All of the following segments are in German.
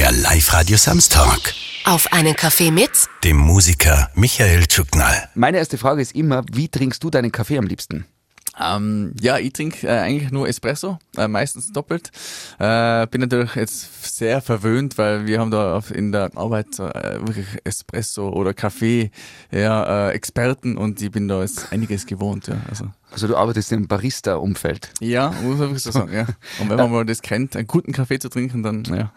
Der Live-Radio Samstag. Auf einen Kaffee mit Dem Musiker Michael Tschuknall. Meine erste Frage ist immer, wie trinkst du deinen Kaffee am liebsten? Ähm, ja, ich trinke äh, eigentlich nur Espresso, äh, meistens doppelt. Äh, bin natürlich jetzt sehr verwöhnt, weil wir haben da auf, in der Arbeit äh, wirklich Espresso oder Kaffee ja, äh, Experten und ich bin da jetzt einiges gewohnt. Ja, also. Also du arbeitest im Barista-Umfeld. ja muss man wirklich so sagen. Ja. Und wenn man mal das kennt, einen guten Kaffee zu trinken, dann ja.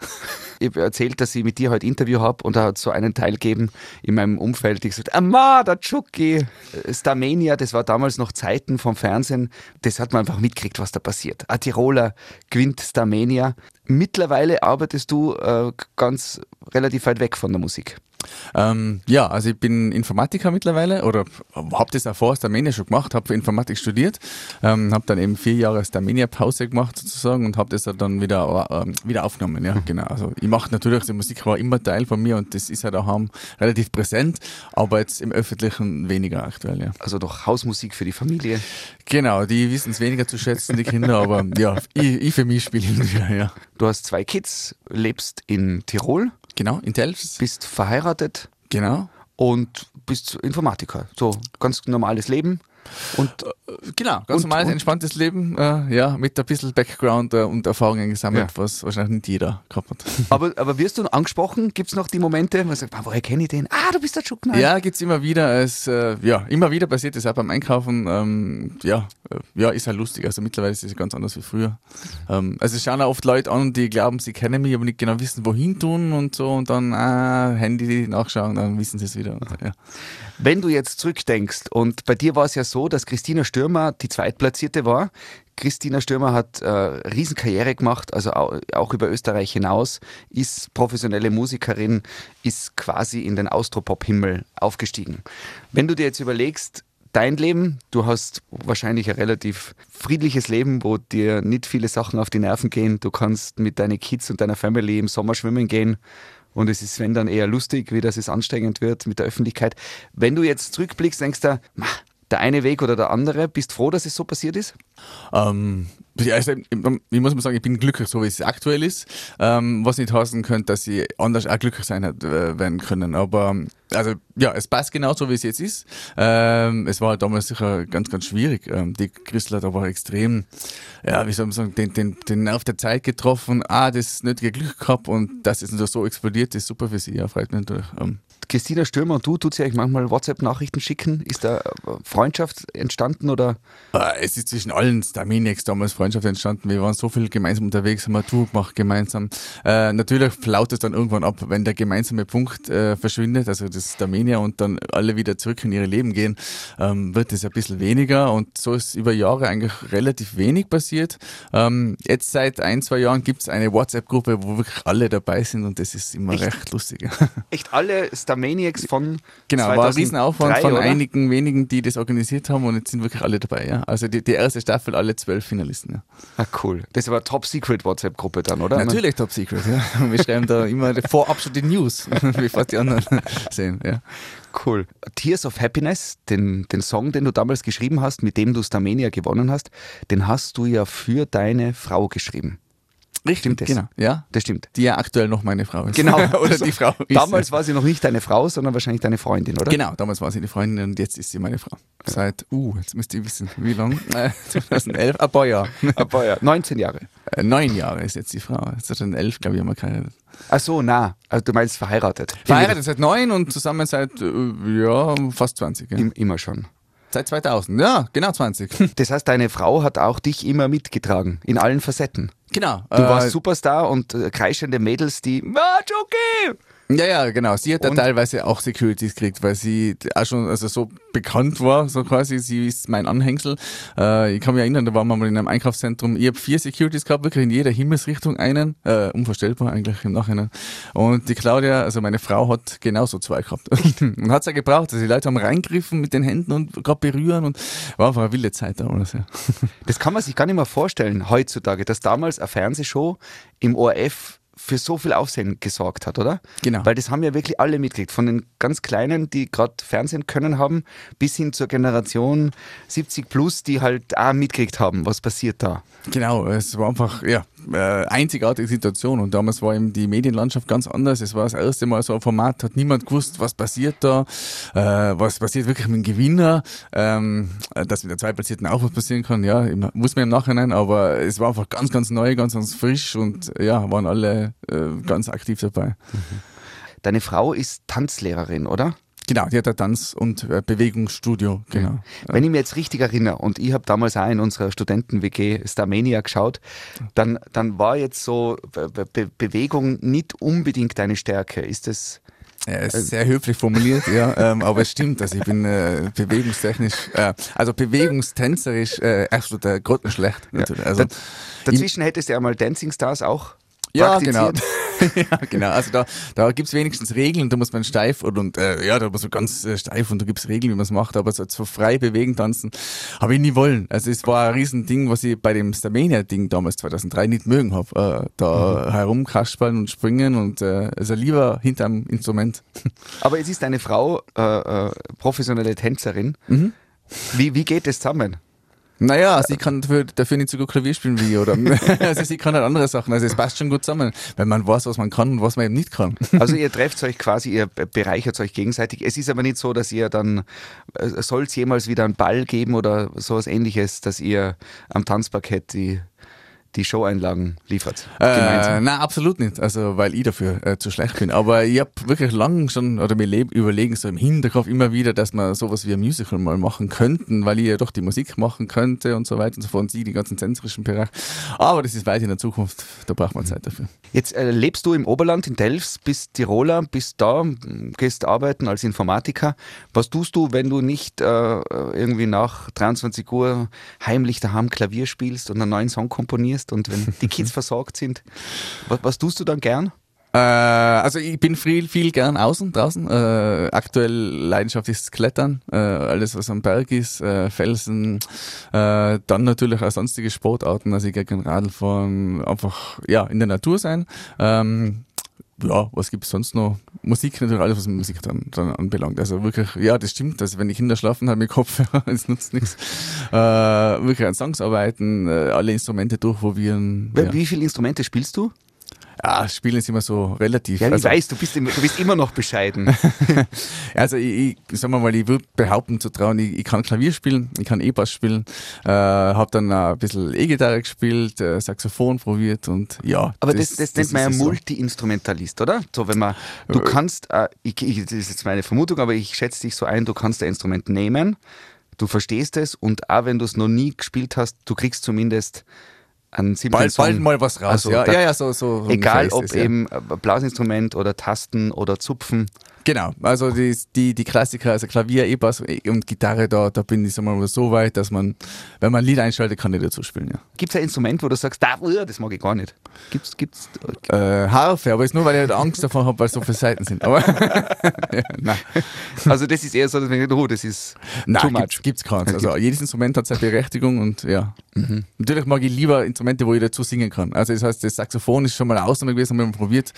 Ich habe erzählt, dass ich mit dir heute Interview habe und da hat so einen Teil gegeben in meinem Umfeld, die gesagt, Amma, der Chucky, Starmania, das war damals noch Zeiten vom Fernsehen, das hat man einfach mitgekriegt, was da passiert. Ein Tiroler gewinnt Starmania. Mittlerweile arbeitest du äh, ganz relativ weit weg von der Musik. Ähm, ja, also ich bin Informatiker mittlerweile oder habe das auch vor Starmania schon gemacht, habe Informatik studiert, ähm, habe dann eben vier Jahre Starmania Pause gemacht sozusagen und habe das dann wieder, ähm, wieder aufgenommen. Ja, genau. Also ich mache natürlich, die Musik war immer Teil von mir und das ist ja daheim relativ präsent, aber jetzt im Öffentlichen weniger aktuell. Ja. Also doch Hausmusik für die Familie. Genau, die wissen es weniger zu schätzen, die Kinder, aber ja, ich, ich für mich spiele wieder, ja. Du hast zwei Kids, lebst in Tirol, Genau, in Telfs. bist verheiratet Genau. und bist Informatiker. So ganz normales Leben. Und Genau, ganz Und- normales, und- entspanntes Leben, äh, ja, mit ein bisschen Background äh, und Erfahrungen gesammelt, Ja. was wahrscheinlich nicht jeder gehabt hat. aber, aber wirst du angesprochen? Gibt es noch die Momente, wo man sagt, "Ah, woher kenne ich den? Ah, du bist der Schuckner. Ja, gibt's immer wieder. Es, äh, ja, immer wieder passiert das auch beim Einkaufen. Ähm, ja, äh, ja, ist halt lustig. Also mittlerweile ist es ganz anders wie früher. Ähm, also es schauen auch oft Leute an, die glauben, sie kennen mich, aber nicht genau wissen, wohin tun und so und dann ah, Handy nachschauen, dann wissen sie es wieder. Und, ja. Wenn du jetzt zurückdenkst, und bei dir war es ja so, dass Christina Stürmer die Zweitplatzierte war. Christina Stürmer hat äh, Riesenkarriere gemacht, also au- auch über Österreich hinaus, ist professionelle Musikerin, ist quasi in den Austropop-Himmel aufgestiegen. Wenn du dir jetzt überlegst, dein Leben, du hast wahrscheinlich ein relativ friedliches Leben, wo dir nicht viele Sachen auf die Nerven gehen. Du kannst mit deinen Kids und deiner Family im Sommer schwimmen gehen. Und es ist, wenn dann eher lustig, wie das es anstrengend wird mit der Öffentlichkeit. Wenn du jetzt zurückblickst, denkst du, "Ma, der eine Weg oder der andere, bist froh, dass es so passiert ist? Ähm, also, ich muss mal sagen, ich bin glücklich, so wie es aktuell ist. Ähm, was nicht heißen könnte, dass ich anders auch glücklich sein hätte äh, werden können. Aber ähm, also ja, es passt genau so, wie es jetzt ist. Ähm, es war halt damals sicher ganz, ganz schwierig. Ähm, die Christel hat aber extrem, ja, wie soll man sagen, den, den, den Nerv der Zeit getroffen. Ah, das nötige Glück gehabt und dass es so explodiert, ist super für sie. Ja, freut mich natürlich. Ähm, Christina Stürmer und du, tut sie euch manchmal WhatsApp-Nachrichten schicken? Ist da äh, Freundschaft entstanden oder? Äh, Es ist zwischen allen Starmaniacs damals Freundschaft entstanden. Wir waren so viel gemeinsam unterwegs, haben eine Tour gemacht gemeinsam. Äh, natürlich flaut es dann irgendwann ab, wenn der gemeinsame Punkt äh, verschwindet, also das Starmania und dann alle wieder zurück in ihre Leben gehen, ähm, wird es ein bisschen weniger und so ist über Jahre eigentlich relativ wenig passiert. Ähm, jetzt seit ein, zwei Jahren gibt es eine WhatsApp-Gruppe, wo wirklich alle dabei sind und das ist immer recht lustig. Echt alle Starmaniacs von Genau, war ein Riesenaufwand 2003, von oder? einigen wenigen, die das organisiert haben und jetzt sind wirklich alle dabei. Ja? Also die, die erste Staffel, alle zwölf Finalisten. Ja. Ah, cool. Das war Top-Secret WhatsApp-Gruppe dann, oder? Natürlich Top Secret. Ja. Wir schreiben da immer vorab schon die News, bevor die anderen sehen. Ja. Cool. Tears of Happiness, den, den Song, den du damals geschrieben hast, mit dem du Starmania gewonnen hast, den hast du ja für deine Frau geschrieben. Richtig, Stimmt das? genau. Ja. Das stimmt. Die ja aktuell noch meine Frau ist. Genau. Oder die Frau ist. Damals war sie noch nicht deine Frau, sondern wahrscheinlich deine Freundin, oder? Genau, damals war sie die Freundin und jetzt ist sie meine Frau. Seit, uh, jetzt müsst ihr wissen, wie lang? Äh, 2011, ein paar Jahre. Aber ja, 19 Jahre. Äh, Neun Jahre ist jetzt die Frau. 2011, glaube ich, haben wir geheiratet. Ach so, na. Also du meinst verheiratet. Verheiratet seit neun und zusammen seit, äh, ja, fast 20. Ja. Im, immer schon. Seit 2000, ja, genau 20. Das heißt, deine Frau hat auch dich immer mitgetragen, in allen Facetten. Genau. Du warst Superstar und äh, kreischende Mädels, die, ah, Jockey! Ja, ja, genau. Sie hat da teilweise auch Securities gekriegt, weil sie auch schon also so bekannt war, so quasi. Sie ist mein Anhängsel. Äh, ich kann mich erinnern, da waren wir mal in einem Einkaufszentrum. Ich habe vier Securities gehabt, wirklich in jeder Himmelsrichtung einen. Äh, unvorstellbar eigentlich im Nachhinein. Und die Claudia, also meine Frau, hat genauso zwei gehabt. und hat es ja gebraucht. Also die Leute haben reingriffen mit den Händen und gerade berühren und war einfach eine wilde Zeit damals. Ja. Das kann man sich gar nicht mehr vorstellen heutzutage, dass damals eine Fernsehshow im ORF für so viel Aufsehen gesorgt hat, oder? Genau. Weil das haben ja wirklich alle mitgekriegt. Von den ganz Kleinen, die gerade Fernsehen können haben, bis hin zur Generation 70 plus, die halt auch mitgekriegt haben, was passiert da. Genau, es war einfach, ja, äh, einzigartige Situation und damals war eben die Medienlandschaft ganz anders. Es war das erste Mal so ein Format, hat niemand gewusst, was passiert da, äh, was passiert wirklich mit dem Gewinner, ähm, dass mit der Zweitplatzierten auch was passieren kann, ja, muss man im Nachhinein, aber es war einfach ganz, ganz neu, ganz, ganz frisch und ja, waren alle äh, ganz aktiv dabei. Deine Frau ist Tanzlehrerin, oder? Genau, die hat ein Tanz- und äh, Bewegungsstudio, genau. Wenn ich mich jetzt richtig erinnere, und ich habe damals auch in unserer Studenten-WG Starmania geschaut, dann, dann war jetzt so Be Be Bewegung nicht unbedingt deine Stärke. Ist das. Ja, ist sehr höflich formuliert, ja, ähm, aber es stimmt, also ich bin äh, bewegungstechnisch, äh, also bewegungstänzerisch äh, absolut äh, grottenschlecht. Natürlich. Also, Da, dazwischen hättest du ja mal Dancing Stars auch ja, genau. ja, genau. Also da, da gibt's wenigstens Regeln, da muss man steif und, und äh, ja, da muss man ganz äh, steif und da gibt's Regeln, wie man es macht, aber so, so frei bewegen, tanzen, habe ich nie wollen. Also es war ein Riesending, was ich bei dem Starmania-Ding damals 2003 nicht mögen hab. Äh, da herumkaspern und springen und äh, also lieber hinterm Instrument. Aber jetzt ist deine Frau äh, äh, professionelle Tänzerin. Wie, wie geht das zusammen? Naja, sie kann dafür, dafür nicht so gut Klavier spielen wie ich, oder? also sie kann halt andere Sachen. Also es passt schon gut zusammen, wenn man weiß, was man kann und was man eben nicht kann. Also ihr trefft euch quasi, ihr be- bereichert euch gegenseitig. Es ist aber nicht so, dass ihr dann, soll es jemals wieder einen Ball geben oder sowas ähnliches, dass ihr am Tanzparkett die, die Showeinlagen liefert? Äh, nein, absolut nicht. Also, weil ich dafür äh, zu schlecht bin. Aber ich habe wirklich lang schon, oder mir leb- überlegen, so im Hinterkopf immer wieder, dass wir sowas wie ein Musical mal machen könnten, weil ich ja doch die Musik machen könnte und so weiter und so fort und sie den ganzen sensorischen Bereich. Aber das ist weit in der Zukunft, da braucht man Zeit dafür. Jetzt äh, lebst du im Oberland in Delfs, bist Tiroler, bist da, gehst arbeiten als Informatiker. Was tust du, wenn du nicht äh, irgendwie nach 23 Uhr heimlich daheim Klavier spielst und einen neuen Song komponierst und wenn die Kids versorgt sind? Was, was tust du dann gern? Äh, also ich bin viel, viel gern außen, draußen. Äh, aktuell Leidenschaft ist Klettern, äh, alles was am Berg ist, äh, Felsen, äh, dann natürlich auch sonstige Sportarten, also ich gehe gerne Radl fahren, einfach ja in der Natur sein. Ähm, ja, was gibt's sonst noch? Musik natürlich, alles was Musik dann, dann anbelangt. Also wirklich, ja, das stimmt. Also wenn die Kinder schlafen, halt mit Kopfhörer, das nutzt nichts. Äh, wirklich an Songs arbeiten, äh, alle Instrumente durchprobieren. Ja. Wie viele Instrumente spielst du? Ja, Spielen ist immer so relativ. Ja, ich Also- weiß, du bist, immer, du bist immer noch bescheiden. Also ich, ich sagen wir mal, ich würde behaupten zu trauen, ich, ich kann Klavier spielen, ich kann E-Bass spielen, äh, habe dann ein bisschen E-Gitarre gespielt, äh, Saxophon probiert und ja. Aber das, das, nennt man ja so. Multi-Instrumentalist, oder? So, wenn man, du kannst, äh, ich, ich, das ist jetzt meine Vermutung, aber ich schätze dich so ein, du kannst ein Instrument nehmen, du verstehst es und auch wenn du es noch nie gespielt hast, du kriegst zumindest einen simplen Bald, Song. bald mal was raus. Also ja, da- ja, ja, so, so. Egal ob eben äh, Blasinstrument oder Tasten oder Zupfen. Genau, also die, die, die Klassiker, also Klavier, E-Bass und Gitarre, da, da bin ich mal so weit, dass man, wenn man ein Lied einschaltet, kann ich dazu spielen, ja. Gibt es ein Instrument, wo du sagst, uh, das mag ich gar nicht? Gibt's, gibt's, Äh, Harfe, aber ist nur, weil ich halt Angst davor habe, weil so viele Seiten sind. Aber ja, nein, also das ist eher so, dass ich denke, oh, das ist too nein much. gibt's, gibt's keins. Also jedes Instrument hat seine Berechtigung und ja. Natürlich mag ich lieber Instrumente, wo ich dazu singen kann. Also das heißt, das Saxophon ist schon mal eine Ausnahme gewesen, haben wir mal probiert.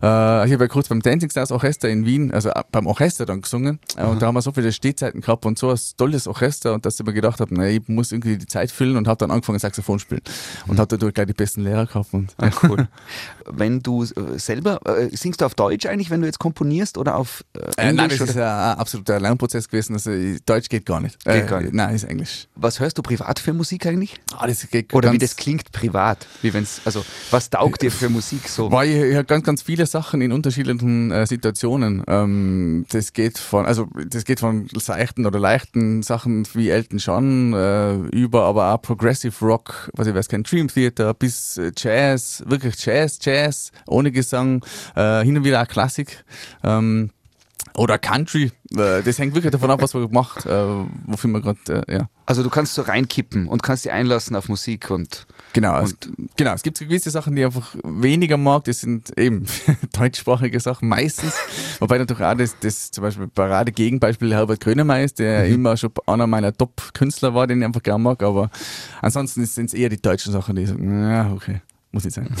Äh, ich habe ja kurz beim Dancing Stars Orchester in Wien, also äh, beim Orchester dann gesungen. Äh, und da haben wir so viele Stehzeiten gehabt und so ein tolles Orchester und dass ich mir gedacht habe, na, ich muss irgendwie die Zeit füllen und habe dann angefangen Saxophon spielen. Und habe dadurch gleich die besten Lehrer gehabt. Und, Ah, cool. wenn du äh, selber, äh, singst du auf Deutsch eigentlich, wenn du jetzt komponierst oder auf äh, Äh, Englisch? nein, das oder? ist ein absoluter Lernprozess gewesen. Also Deutsch geht gar nicht. Geht äh, gar nicht. Nein, ist Englisch. Was hörst du privat für Musik eigentlich? Ah, das geht Oder wie das klingt privat? Wie wenn's, also was taugt dir für Musik so? War ich, hab ganz, ganz viele Sachen in unterschiedlichen Situationen. Ähm, das geht von, also das geht von seichten oder leichten Sachen wie Elton John äh, über, aber auch Progressive Rock, was ich weiß, kein Dream Theater, bis äh, Jazz, wirklich Jazz, Jazz, ohne Gesang, äh, hin und wieder auch Klassik. Ähm, oder Country, das hängt wirklich davon ab, was man macht, äh, wofür man gerade, äh, ja. Also du kannst so reinkippen und kannst dich einlassen auf Musik und Genau, es, genau, es gibt gewisse Sachen, die ich einfach weniger mag, das sind eben deutschsprachige Sachen meistens. Wobei natürlich auch das, das zum Beispiel Parade-Gegenbeispiel Herbert Grönemeyer der immer schon einer meiner Top-Künstler war, den ich einfach gern mag, aber ansonsten sind es eher die deutschen Sachen, die sagen, ja, okay, muss nicht sein.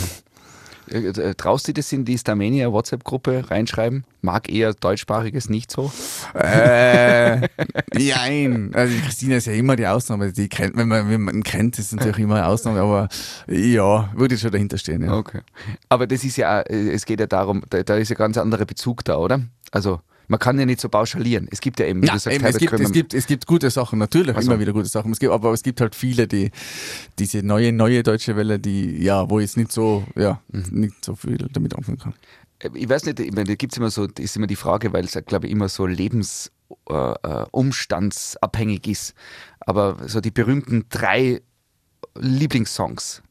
Äh, äh, Traust du das in die Starmania WhatsApp-Gruppe reinschreiben? Mag eher deutschsprachiges nicht so? Äh, nein. Also Christina ist ja immer die Ausnahme. Die kennt, wenn man, wenn man kennt, ist natürlich immer eine Ausnahme, aber ja, würde ich schon dahinter stehen. Ja. Okay. Aber das ist ja, äh, es geht ja darum, da, da ist ja ganz anderer Bezug da, oder? Also man kann ja nicht so pauschalieren. Es gibt ja eben, wie ja, du sagst, eben, es, gibt, es, gibt, es gibt gute Sachen, natürlich, Also. immer wieder gute Sachen. Es gibt, aber es gibt halt viele, die diese neue, neue deutsche Welle, die, ja, wo ich jetzt nicht so, ja, nicht so viel damit anfangen kann. Äh, ich weiß nicht, ich meine, da gibt's immer so, das ist immer die Frage, weil es, glaube ich, immer so lebensumstandsabhängig äh, umstandsabhängig ist. Aber so die berühmten drei Lieblingssongs.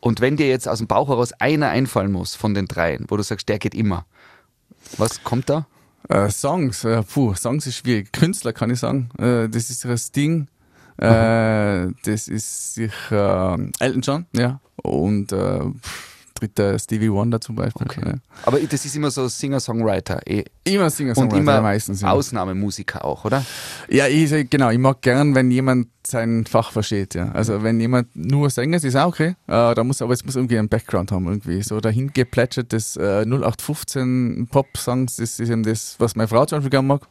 Und wenn dir jetzt aus dem Bauch heraus einer einfallen muss von den dreien, wo du sagst, der geht immer, was kommt da? Äh, Songs, äh, puh, Songs ist schwierig. Künstler kann ich sagen, äh, das ist das Ding. Äh, das ist sicher äh, Elton John, ja. Und äh, dritter Stevie Wonder zum Beispiel. Okay. Ja. Aber das ist immer so Singer-Songwriter eh. Immer Singer und immer meistens. Ja. Ausnahmemusiker auch, oder? Ja, ich, genau, ich mag gern, wenn jemand sein Fach versteht, ja. Also wenn jemand nur Sänger ist, ist auch okay. Äh, da muss aber es muss irgendwie einen Background haben, irgendwie. So dahin geplätschertes äh, 0815 Pop-Songs, das ist eben das, was meine Frau zum Beispiel gern mag,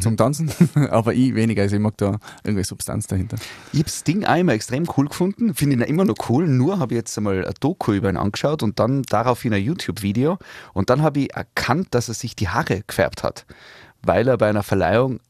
zum Tanzen. aber ich weniger, also ich mag da irgendwie Substanz dahinter. Ich habe das Ding immer extrem cool gefunden, finde ihn immer noch cool, nur habe ich jetzt einmal ein Doku über ihn angeschaut und dann daraufhin ein YouTube-Video und dann habe ich erkannt, dass er sich die Haare gefärbt hat, weil er bei einer Verleihung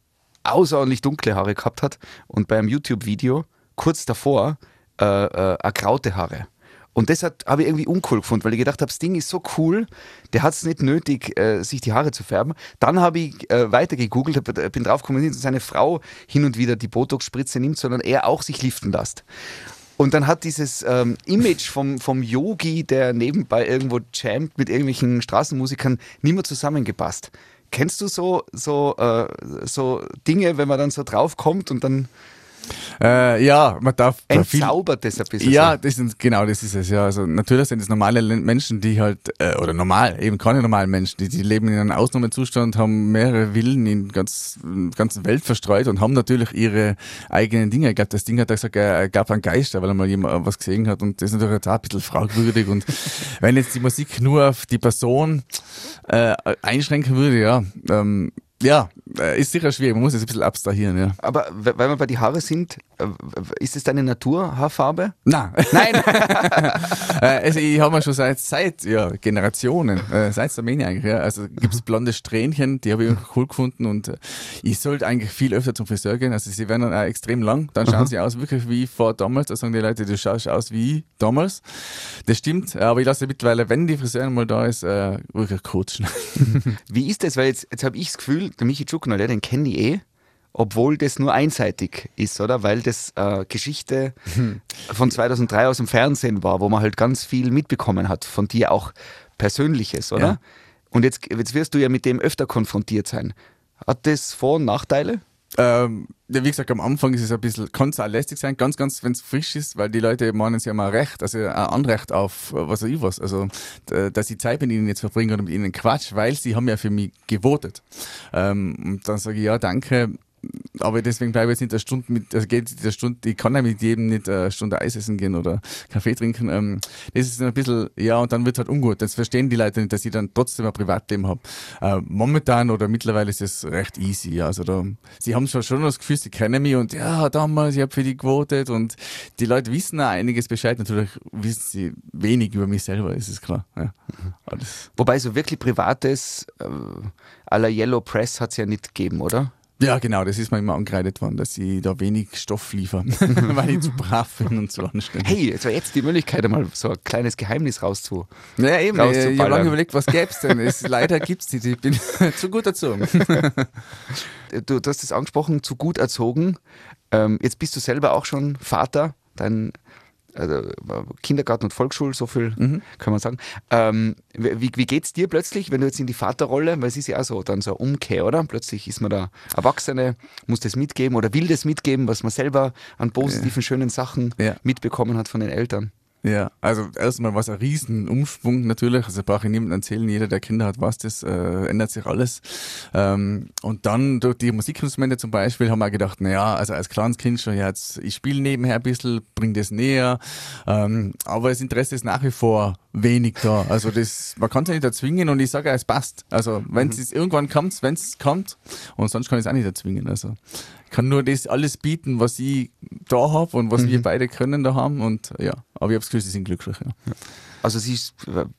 außerordentlich dunkle Haare gehabt hat und bei einem YouTube-Video kurz davor äh, äh, ergraute Haare. Und das habe ich irgendwie uncool gefunden, weil ich gedacht habe, das Ding ist so cool, der hat es nicht nötig, äh, sich die Haare zu färben. Dann habe ich äh, weiter gegoogelt, hab, äh, bin draufgekommen, dass seine Frau hin und wieder die Botox-Spritze nimmt, sondern er auch sich liften lässt. Und dann hat dieses ähm, Image vom, vom Yogi, der nebenbei irgendwo jammt mit irgendwelchen Straßenmusikern, nicht mehr zusammengepasst. Kennst du so, so, äh, so Dinge, wenn man dann so draufkommt und dann Äh, ja, man darf entzaubert das ein bisschen? Ja, das sind, genau, das ist es, ja. Also natürlich sind es normale Menschen, die halt, äh, oder normal, eben keine normalen Menschen, die, die leben in einem Ausnahmezustand, haben mehrere Villen in ganz ganzen Welt verstreut und haben natürlich ihre eigenen Dinge. Ich glaube, das Ding hat gesagt, er gab einen Geister, weil er mal jemand was gesehen hat und das ist natürlich jetzt auch ein bisschen fragwürdig und wenn jetzt die Musik nur auf die Person äh, einschränken würde, ja, ähm, ja, äh, ist sicher schwierig, man muss es ein bisschen abstrahieren, ja. Aber we- weil wir bei die Haare sind, äh, ist es deine Naturhaarfarbe? Nein. Nein! Äh, also ich habe mir schon seit, seit ja, Generationen, äh, seit Armenien eigentlich, ja, also gibt's blonde Strähnchen, die habe ich cool gefunden und ich sollte eigentlich viel öfter zum Friseur gehen, also sie werden dann auch extrem lang, dann schauen sie aus wirklich wie vor damals, da sagen die Leute, du schaust aus wie damals. Das stimmt, aber ich lasse mittlerweile, wenn die Friseurin mal da ist, äh, wirklich kurz schneiden. Wie ist das? Weil jetzt, jetzt habe ich das Gefühl, der Michi Tschukner, der, den kenne ich eh, obwohl das nur einseitig ist, oder? Weil das äh, Geschichte von 2003 aus dem Fernsehen war, wo man halt ganz viel mitbekommen hat, von dir auch Persönliches, oder? Ja. Und jetzt, jetzt wirst du ja mit dem öfter konfrontiert sein. Hat das Vor- und Nachteile? Ähm, wie gesagt, am Anfang ist es ein bisschen, kann es auch lästig sein, ganz, ganz, wenn es frisch ist, weil die Leute meinen, sie haben ein Recht, also ein Anrecht auf äh, was weiß ich was, also dass ich Zeit mit ihnen jetzt verbringe oder mit ihnen Quatsch, weil sie haben ja für mich gewotet. Ähm, und dann sage ich, ja, danke, aber deswegen bleibe ich jetzt nicht eine Stunde mit, also geht eine Stunde, ich kann ja mit jedem nicht eine Stunde Eis essen gehen oder Kaffee trinken. Ähm, das ist ein bisschen, ja, und dann wird halt ungut. Das verstehen die Leute nicht, dass ich dann trotzdem ein Privatleben habe. Äh, momentan oder mittlerweile ist es recht easy. Also da, sie haben schon, schon das Gefühl, sie kennen mich und ja, damals, ich habe für die gewotet und die Leute wissen auch einiges Bescheid. Natürlich wissen sie wenig über mich selber, ist es klar. Ja. Wobei so wirklich Privates äh, à la Yellow Press hat es ja nicht gegeben, oder? Ja, genau, das ist mir immer angekreidet worden, dass sie da wenig Stoff liefern, weil ich zu brav bin und zu anständig. Hey, es war jetzt die Möglichkeit, einmal so ein kleines Geheimnis rauszu. Ja, eben. Ich habe lange überlegt, was gäbe es denn? Es, leider gibt es nicht. Ich bin zu gut erzogen. du, du hast es angesprochen, zu gut erzogen. Ähm, jetzt bist du selber auch schon Vater, dein also Kindergarten und Volksschule, so viel kann man sagen. Ähm, wie, wie geht's dir plötzlich, wenn du jetzt in die Vaterrolle, weil es ist ja auch so, dann so eine Umkehr, oder? Plötzlich ist man da Erwachsene, muss das mitgeben oder will das mitgeben, was man selber an positiven, schönen Sachen Ja. mitbekommen hat von den Eltern. Ja, also erstmal war es ein Riesenumschwung natürlich. Also brauche ich niemandem erzählen, jeder, der Kinder hat, weiß das, äh, ändert sich alles. Ähm, und dann durch die Musikinstrumente zum Beispiel haben wir gedacht, naja, also als kleines Kind schon, ja, jetzt, ich spiele nebenher ein bisschen, bring das näher. Ähm, aber das Interesse ist nach wie vor wenig da. Also das, man kann es ja nicht erzwingen und ich sage, es passt. Also wenn mhm. es irgendwann kommt, wenn es kommt, und sonst kann ich es auch nicht erzwingen. Also kann nur das alles bieten, was ich da habe und was mhm. wir beide können da haben und ja, aber ich habe das Gefühl, sie sind glücklich. Ja. Also Sie,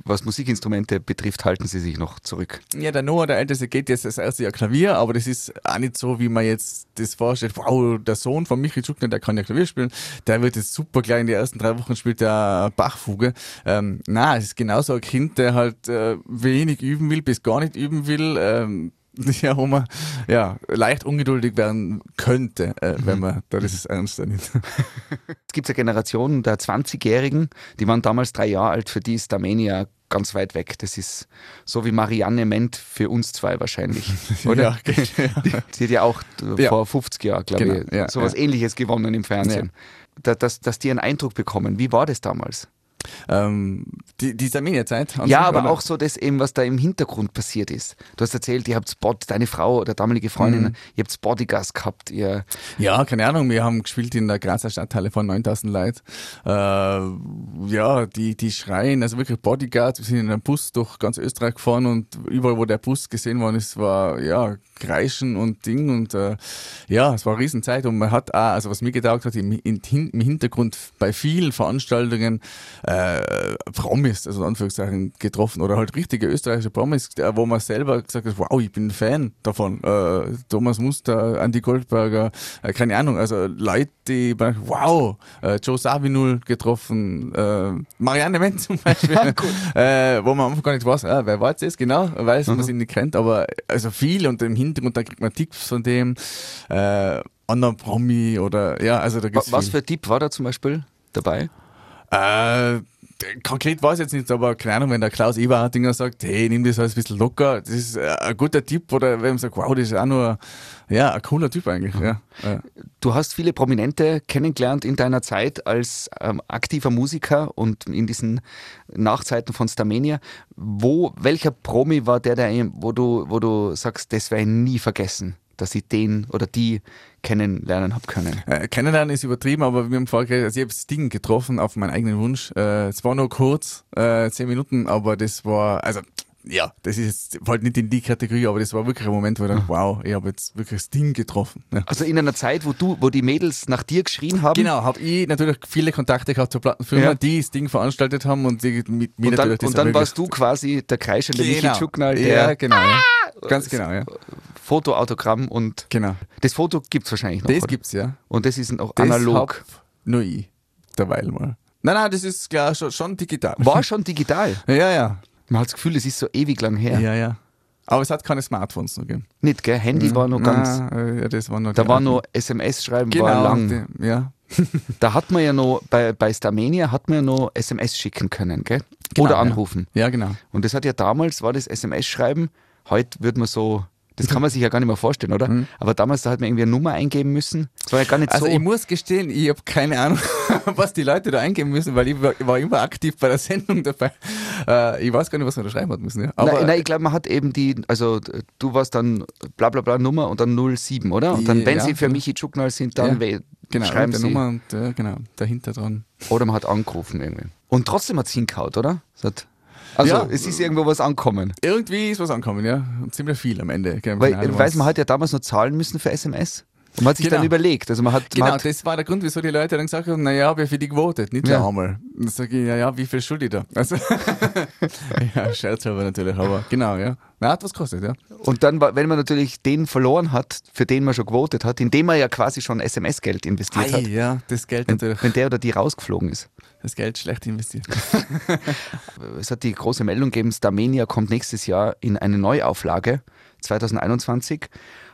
was Musikinstrumente betrifft, halten Sie sich noch zurück. Ja, der Noah, der Älteste, geht jetzt das erste Jahr Klavier, aber das ist auch nicht so, wie man jetzt das vorstellt. Wow, der Sohn von Michi Tschukner, der kann ja Klavier spielen, der wird jetzt super gleich in die ersten drei Wochen spielt der Bachfuge. Ähm, na, es ist genauso ein Kind, der halt äh, wenig üben will, bis gar nicht üben will. Ähm, ja, wo man ja, leicht ungeduldig werden könnte, äh, wenn mhm. man da das ernst nimmt. Es gibt ja Generationen der 20-Jährigen, die waren damals drei Jahre alt, für die ist Armenia ganz weit weg. Das ist so wie Marianne Ment für uns zwei wahrscheinlich. Oder? Ja, ja. Die, die, hat ja auch ja. vor 50 Jahren, glaube genau, ich, ja, sowas ähnliches gewonnen im Fernsehen. Da, dass, dass die einen Eindruck bekommen. Wie war das damals? Ähm, die, die Armenier-Zeit. Ja, aber oder? auch so das eben, was da im Hintergrund passiert ist. Du hast erzählt, ihr habt Spot, deine Frau oder damalige Freundin, mhm. ihr habt Bodygas gehabt. Ihr ja, keine Ahnung, wir haben gespielt in der Grazer Stadthalle von 9000 Leuten. Äh, ja, die, die schreien, also wirklich Bodyguards. Wir sind in einem Bus durch ganz Österreich gefahren und überall, wo der Bus gesehen worden ist, war ja Kreischen und Ding und äh, ja, es war eine Riesenzeit und man hat auch, also was mir getaugt hat, im, im Hintergrund bei vielen Veranstaltungen äh, Promis, also in Anführungszeichen, getroffen oder halt richtige österreichische Promis, wo man selber gesagt hat, wow, ich bin Fan davon. Äh, Thomas Muster, Andy Goldberger, äh, keine Ahnung, also Leute, die, wow, äh, Joe Savinul getroffen, äh, Marianne Wendt zum Beispiel, äh, wo man einfach gar nicht weiß, äh, wer war jetzt genau, weiß, mhm. man sie nicht kennt, aber also viel und im Hintergrund, da kriegt man Tipps von dem, äh, Anna Promi oder ja, also da gibt's Was viel. für Tipp war da zum Beispiel dabei? Äh, konkret weiß ich jetzt nicht, aber keine Ahnung, wenn der Klaus Eberhardinger sagt, hey, nimm das alles ein bisschen locker, das ist äh, ein guter Tipp oder wenn man sagt, wow, das ist auch nur ja, ein cooler Typ eigentlich. Ja. Du hast viele Prominente kennengelernt in deiner Zeit als ähm, aktiver Musiker und in diesen Nachzeiten von Starmania. Wo, welcher Promi war der, der wo du, wo du sagst, das werde ich nie vergessen? Dass ich den oder die kennenlernen habe können. Äh, kennenlernen ist übertrieben, aber wir haben vorher, also ich habe Sting getroffen auf meinen eigenen Wunsch. Äh, es war nur kurz, äh, zehn Minuten, aber das war, also ja, das ist jetzt halt nicht in die Kategorie, aber das war wirklich ein Moment, wo ich dachte, wow, ich habe jetzt wirklich das Ding getroffen. Ja. Also in einer Zeit, wo du, wo die Mädels nach dir geschrien haben? Genau, habe ich natürlich viele Kontakte gehabt zur Plattenfirma, ja. die das Ding veranstaltet haben und die mit mir und dann, Und dann warst du quasi der kreischende genau. Michi Tschuknal, der... Ja, genau. Ja. Ganz genau, ja. Fotoautogramm und genau. das Foto gibt es wahrscheinlich noch. Das gibt es, ja. Und das ist auch das analog. Nur ich, derweil mal. Nein, nein, das ist klar schon, schon digital. War schon digital? ja, ja. Man hat das Gefühl, es ist so ewig lang her. Ja, ja. Aber es hat keine Smartphones noch gegeben. Nicht, gell? Handy ja, war noch ganz. ja, das war noch da war noch SMS-Schreiben, genau, war lang. Die, ja. da hat man ja noch, bei, bei Starmania hat man ja noch SMS schicken können, gell? Genau, Oder anrufen. Ja. ja, genau. Und das hat ja damals, war das SMS-Schreiben, heute wird man so das kann man sich ja gar nicht mehr vorstellen, oder? Mhm. Aber damals, da hat man irgendwie eine Nummer eingeben müssen. Das war ja gar nicht also so. Also ich muss gestehen, ich habe keine Ahnung, was die Leute da eingeben müssen, weil ich war, war immer aktiv bei der Sendung dabei. Äh, ich weiß gar nicht, was man da schreiben hat müssen. Ja. Aber nein, nein, ich glaube, man hat eben die, also du warst dann bla bla bla Nummer und dann 07, oder? Und dann, wenn ja, sie für. Michi Tschuknal sind, dann ja, genau, schreiben sie. Nummer und äh, genau, dahinter dran. Oder man hat angerufen irgendwie. Und trotzdem hat es hingehauen, oder? Das hat also ja, es ist irgendwo was ankommen. Irgendwie ist was ankommen, ja. Und ziemlich viel am Ende. Weil, weiß man hat ja damals noch zahlen müssen für SMS. Und man hat sich genau. dann überlegt. Also man hat, genau, man hat das war der Grund, wieso die Leute dann gesagt haben, naja, habe für die gewotet, nicht ja. einmal. Und dann sage ich, ja, ja, wie viel schuld ich da? Also, ja, Scherz aber natürlich, aber genau, ja. Na, hat was kostet, ja. Und dann, wenn man natürlich den verloren hat, für den man schon gewotet hat, indem man ja quasi schon SMS-Geld investiert Ei, hat. ja, das Geld wenn, natürlich. Wenn der oder die rausgeflogen ist. Das Geld schlecht investiert. es hat die große Meldung gegeben, Starmania kommt nächstes Jahr in eine Neuauflage, 2021.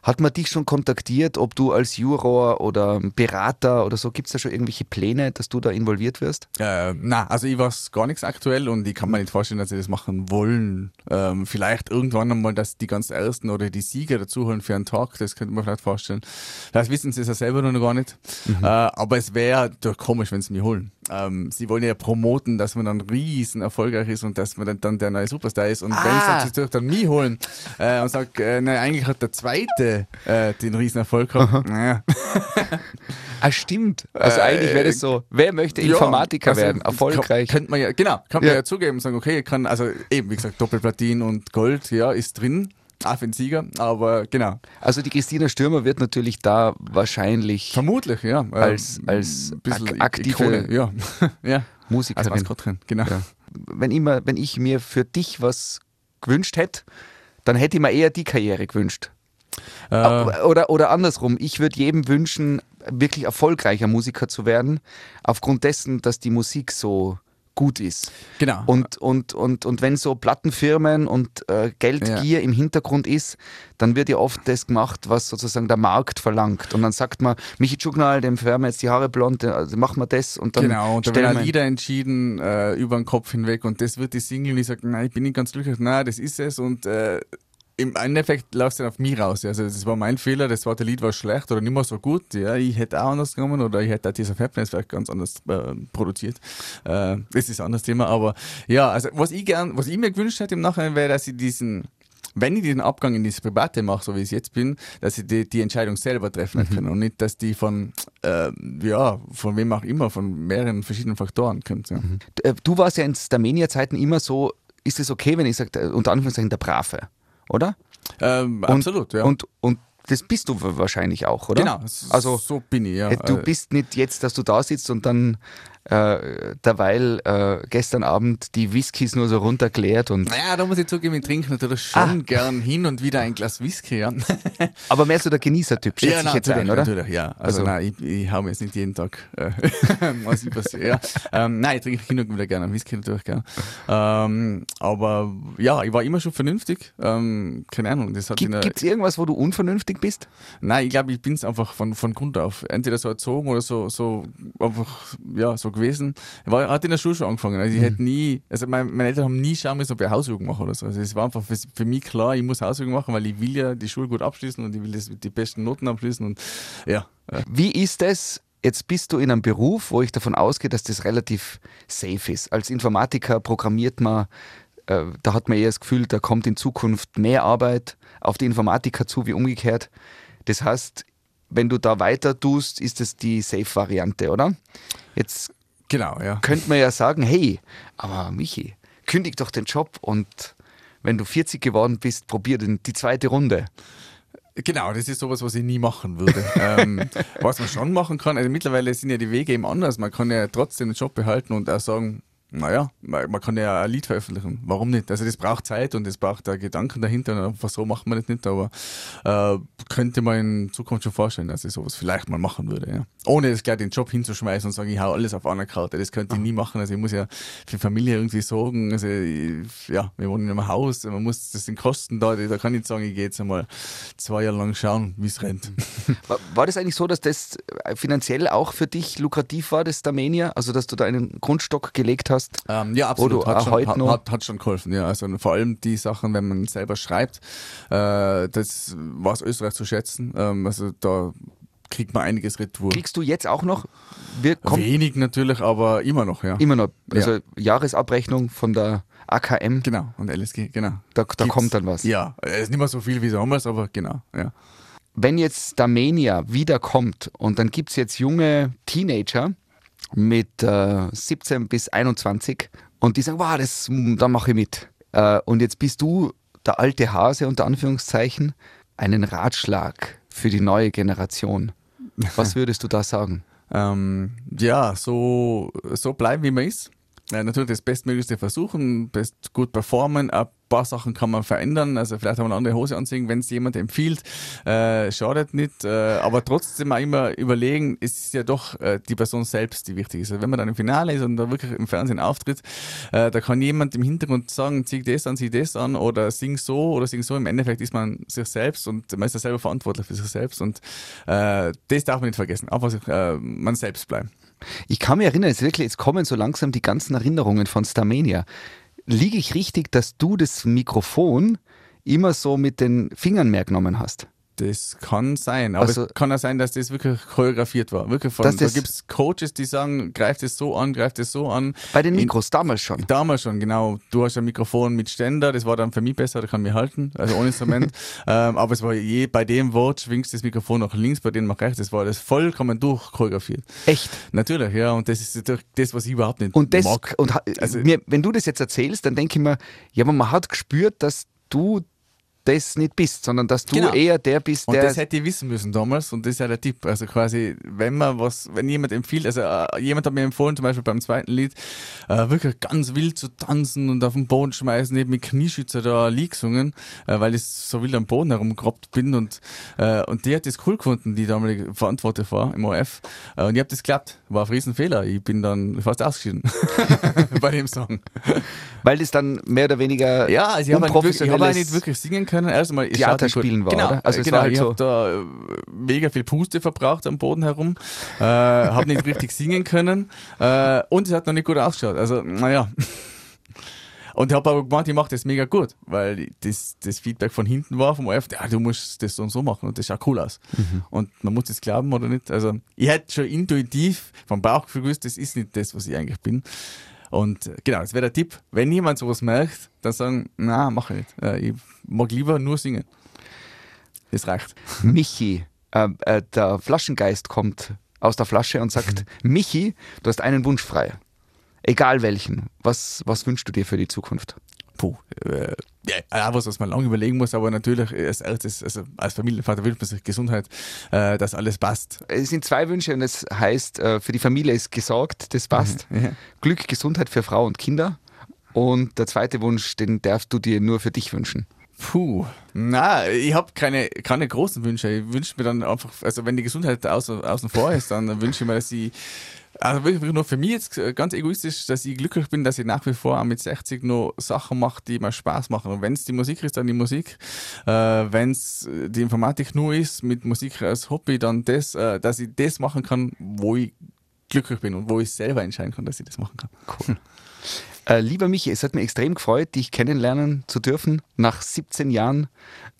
Hat man dich schon kontaktiert, ob du als Juror oder Berater oder so, gibt es da schon irgendwelche Pläne, dass du da involviert wirst? Äh, na, also ich weiß gar nichts aktuell und ich kann mir nicht vorstellen, dass sie das machen wollen. Ähm, vielleicht irgendwann einmal, dass die ganz Ersten oder die Sieger dazuholen für einen Tag, das könnte man vielleicht vorstellen. Vielleicht wissen sie es ja selber noch gar nicht. Mhm. Äh, aber es wäre doch komisch, wenn sie mich holen. Ähm, sie wollen ja promoten, dass man dann riesen erfolgreich ist und dass man dann, dann der neue Superstar ist. Und ah. wenn sie dann mich holen äh, und sage, äh, nein, eigentlich hat der Zweite äh, den riesen Erfolg gehabt. Naja. ah, stimmt. Also eigentlich wäre das so, wer möchte Informatiker ja, also werden, erfolgreich? Könnte man ja, genau, kann man ja, ja zugeben und sagen, okay, kann, also eben, wie gesagt, Doppelplatin und Gold, ja, ist drin. Auch für den Sieger, aber genau. Also die Christina Stürmer wird natürlich da wahrscheinlich. Vermutlich, ja. Als, als ak aktive Ikone, ja. ja. Musikerin. Also drin, genau. Ja. Wenn, immer, wenn ich mir für dich was gewünscht hätte, dann hätte ich mir eher die Karriere gewünscht. Äh. Oder, oder andersrum, ich würde jedem wünschen, wirklich erfolgreicher Musiker zu werden, aufgrund dessen, dass die Musik so gut ist. Genau. Und, und, und, und wenn so Plattenfirmen und äh, Geldgier ja. im Hintergrund ist, dann wird ja oft das gemacht, was sozusagen der Markt verlangt. Und dann sagt man, Michi Tschugnal, dem färben jetzt die Haare blond, also machen wir das und dann. Genau, und da werden Lieder entschieden äh, über den Kopf hinweg und das wird die Single, die sagt, nein, ich bin nicht ganz glücklich, nein, das ist es und äh, im Endeffekt läuft es dann auf mich raus. Also das war mein Fehler, das zweite Lied war schlecht oder nicht mehr so gut. Ja, ich hätte auch anders genommen oder ich hätte auch dieser Happiness vielleicht ganz anders äh, produziert. Äh, das ist ein anderes Thema. Aber ja, also was ich gern, was ich mir gewünscht hätte im Nachhinein wäre, dass ich diesen wenn ich diesen Abgang in das Private mache, so wie ich es jetzt bin, dass ich die, die Entscheidung selber treffen mhm. kann und nicht, dass die von, äh, ja, von wem auch immer, von mehreren verschiedenen Faktoren kommt. Ja. Mhm. Äh, du warst ja in Starmania-Zeiten immer so, ist es okay, wenn ich sage, äh, unter Anführungszeichen der Brave? Oder? Ähm, absolut, ja. Und, und das bist du wahrscheinlich auch, oder? Genau, also so bin ich, ja. Du bist nicht jetzt, dass du da sitzt und dann äh, derweil äh, gestern Abend die Whiskys nur so runterklärt und. Naja, da muss ich zugeben, ich trinke natürlich schon ah. gern hin und wieder ein Glas Whisky, ja. Aber mehr so der Genießertyp, schätze ja, ich jetzt ein, oder? Natürlich, ja. Also, also nein, ich, ich hau mir jetzt nicht jeden Tag äh, was passiert. Ja. Ähm, nein, ich trinke hin und wieder gerne Whisky natürlich gern. Ähm, aber ja, ich war immer schon vernünftig. Ähm, keine Ahnung. Das hat Gibt es irgendwas, wo du unvernünftig bist? Nein, ich glaube, ich bin es einfach von, von Grund auf. Entweder so erzogen oder so, so einfach, ja, so gewesen. Ich war, hat in der Schule schon angefangen. Also ich mhm. hätte nie, also meine, meine, Eltern haben nie schauen müssen, ob ich Hausübung mache oder so. Also es war einfach für, für, mich klar, ich muss Hausübung machen, weil ich will ja die Schule gut abschließen und ich will das die besten Noten abschließen und ja. Wie ist es? Jetzt bist du in einem Beruf, wo ich davon ausgehe, dass das relativ safe ist. Als Informatiker programmiert man, äh, da hat man eher das Gefühl, da kommt in Zukunft mehr Arbeit auf die Informatiker zu wie umgekehrt. Das heißt, wenn du da weiter tust, ist es die Safe-Variante, oder? Jetzt Genau, ja. Könnte man ja sagen, hey, aber Michi, kündig doch den Job und wenn du 40 geworden bist, probier den, die zweite Runde. Genau, das ist sowas, was ich nie machen würde. ähm, was man schon machen kann, also mittlerweile sind ja die Wege eben anders. Man kann ja trotzdem den Job behalten und auch sagen, naja, man kann ja ein Lied veröffentlichen. Warum nicht? Also das braucht Zeit und es braucht da Gedanken dahinter einfach so macht man das nicht, aber äh, könnte man in Zukunft schon vorstellen, dass ich sowas vielleicht mal machen würde, ja. Ohne das gleich den Job hinzuschmeißen und sagen, ich hau alles auf eine Karte. Das könnte ich nie machen. Also ich muss ja für Familie irgendwie sorgen. Also ich, ja, wir wohnen in einem Haus, man muss, das sind Kosten da, da kann ich nicht sagen, ich gehe jetzt einmal zwei Jahre lang schauen, wie es rennt. War, war das eigentlich so, dass das finanziell auch für dich lukrativ war, das Darmenia? Also dass du da einen Grundstock gelegt hast? Hast? Ähm, ja, absolut. Hat schon, hat, hat, hat, schon geholfen. Ja, also vor allem die Sachen, wenn man selber schreibt, äh, das war aus Österreich zu schätzen. Ähm, also da kriegt man einiges retour. Kriegst du jetzt auch noch? Wenig natürlich, aber immer noch, ja. Immer noch. Also ja. Jahresabrechnung von der AKM. Genau, und LSG, genau. Da, da kommt dann was. Ja, es ist nicht mehr so viel wie damals, aber genau, ja. Wenn jetzt Darmenia wiederkommt und dann gibt es jetzt junge Teenager, mit äh, 17 bis 21 und die sagen, wow, das, da mache ich mit. Äh, und jetzt bist du der alte Hase unter Anführungszeichen, einen Ratschlag für die neue Generation. Was würdest du da sagen? ähm, ja, so, so bleiben, wie man ist. Ja, natürlich das Bestmöglichste versuchen, best gut performen, ein paar Sachen kann man verändern. Also vielleicht haben wir eine andere Hose anziehen, wenn es jemand empfiehlt. Äh, schadet nicht. Äh, aber trotzdem auch immer überlegen, es ist ja doch äh, die Person selbst, die wichtig ist. Also wenn man dann im Finale ist und da wirklich im Fernsehen auftritt, äh, da kann jemand im Hintergrund sagen, zieh das an, zieh das an oder sing so oder sing so. Im Endeffekt ist man sich selbst und man ist ja selber verantwortlich für sich selbst und äh, das darf man nicht vergessen. Einfach äh, man selbst bleiben. Ich kann mich erinnern, jetzt wirklich, jetzt kommen so langsam die ganzen Erinnerungen von Starmania liege ich richtig, dass du das Mikrofon immer so mit den Fingern mehr genommen hast? Das kann sein, aber also, es kann auch sein, dass das wirklich choreografiert war. Wirklich von, da gibt es Coaches, die sagen, greift es so an, greift es so an. Bei den Mikros, In, damals schon. Damals schon, genau. Du hast ein Mikrofon mit Ständer, das war dann für mich besser, da kann ich halten, also ohne Instrument. ähm, aber es war je, bei dem Wort schwingst das Mikrofon nach links, bei dem nach rechts. Das war das vollkommen durchchoreografiert. Echt? Natürlich, ja. Und das ist natürlich das, was ich überhaupt nicht und das, mag. Und also, mir, wenn du das jetzt erzählst, dann denke ich mir, ja, aber man hat gespürt, dass du das nicht bist, sondern dass du genau. eher der bist, der. Und das hätte ich wissen müssen damals und das ist ja der Tipp. Also quasi, wenn man was, wenn jemand empfiehlt, also äh, jemand hat mir empfohlen, zum Beispiel beim zweiten Lied, äh, wirklich ganz wild zu tanzen und auf den Boden schmeißen, eben mit Knieschützer da Lied gesungen, äh, weil ich so wild am Boden herumgerobbt bin und, äh, und die hat das cool gefunden, die damalige Verantwortliche war im OF. Äh, und ich habe das geklappt. War ein Riesenfehler. Ich bin dann fast ausgeschieden bei dem Song. Weil das dann mehr oder weniger. Ja, also ich habe hab nicht wirklich singen können. Erstmal Theater spielen war, genau, oder? Also genau, halt ich so habe da äh, mega viel Puste verbraucht am Boden herum, äh, habe nicht richtig singen können äh, und es hat noch nicht gut ausgeschaut. Also, naja. Und ich habe aber gemeint, ich mache das mega gut, weil das, das Feedback von hinten war vom OF, ja, du musst das so und so machen und das schaut cool aus. Mhm. Und man muss das glauben oder nicht. Also ich hätte schon intuitiv vom Bauchgefühl gewusst, das ist nicht das, was ich eigentlich bin. Und äh, genau, das wäre der Tipp. Wenn jemand sowas merkt, dann sagen, na, mach ich nicht. Äh, ich mag lieber nur singen. Das reicht. Michi, äh, äh, der Flaschengeist kommt aus der Flasche und sagt, Michi, du hast einen Wunsch frei. Egal welchen. Was, was wünschst du dir für die Zukunft? puh, äh, ja, was, was man lange überlegen muss, aber natürlich als erstes, also als Familienvater wünscht man sich Gesundheit, äh, dass alles passt. Es sind zwei Wünsche und das heißt, äh, für die Familie ist gesorgt, das passt. Mhm, ja. Glück, Gesundheit für Frau und Kinder. Und der zweite Wunsch, den darfst du dir nur für dich wünschen. Puh, na, ich habe keine, keine großen Wünsche. Ich wünsche mir dann einfach, also wenn die Gesundheit außen, außen vor ist, dann wünsche ich mir, dass ich also wirklich nur für mich jetzt ganz egoistisch, dass ich glücklich bin, dass ich nach wie vor auch mit 60 noch Sachen mache, die mir Spaß machen. Und wenn es die Musik ist, dann die Musik. Äh, wenn es die Informatik nur ist, mit Musik als Hobby, dann das, äh, dass ich das machen kann, wo ich glücklich bin und wo ich selber entscheiden kann, dass ich das machen kann. Cool. Äh, lieber Michi, es hat mich extrem gefreut, dich kennenlernen zu dürfen nach 17 Jahren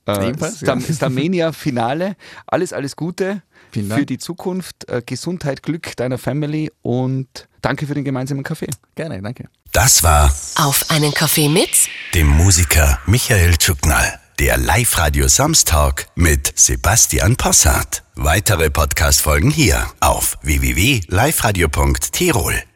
äh, Stam ja. Starmania-Finale. Alles, alles Gute für die Zukunft. Äh, Gesundheit, Glück deiner Family und danke für den gemeinsamen Kaffee. Gerne, danke. Das war Auf einen Kaffee mit dem Musiker Michael Tschuknall. Der Live-Radio Samstag mit Sebastian Possart. Weitere Podcast-Folgen hier auf www.liveradio.tirol.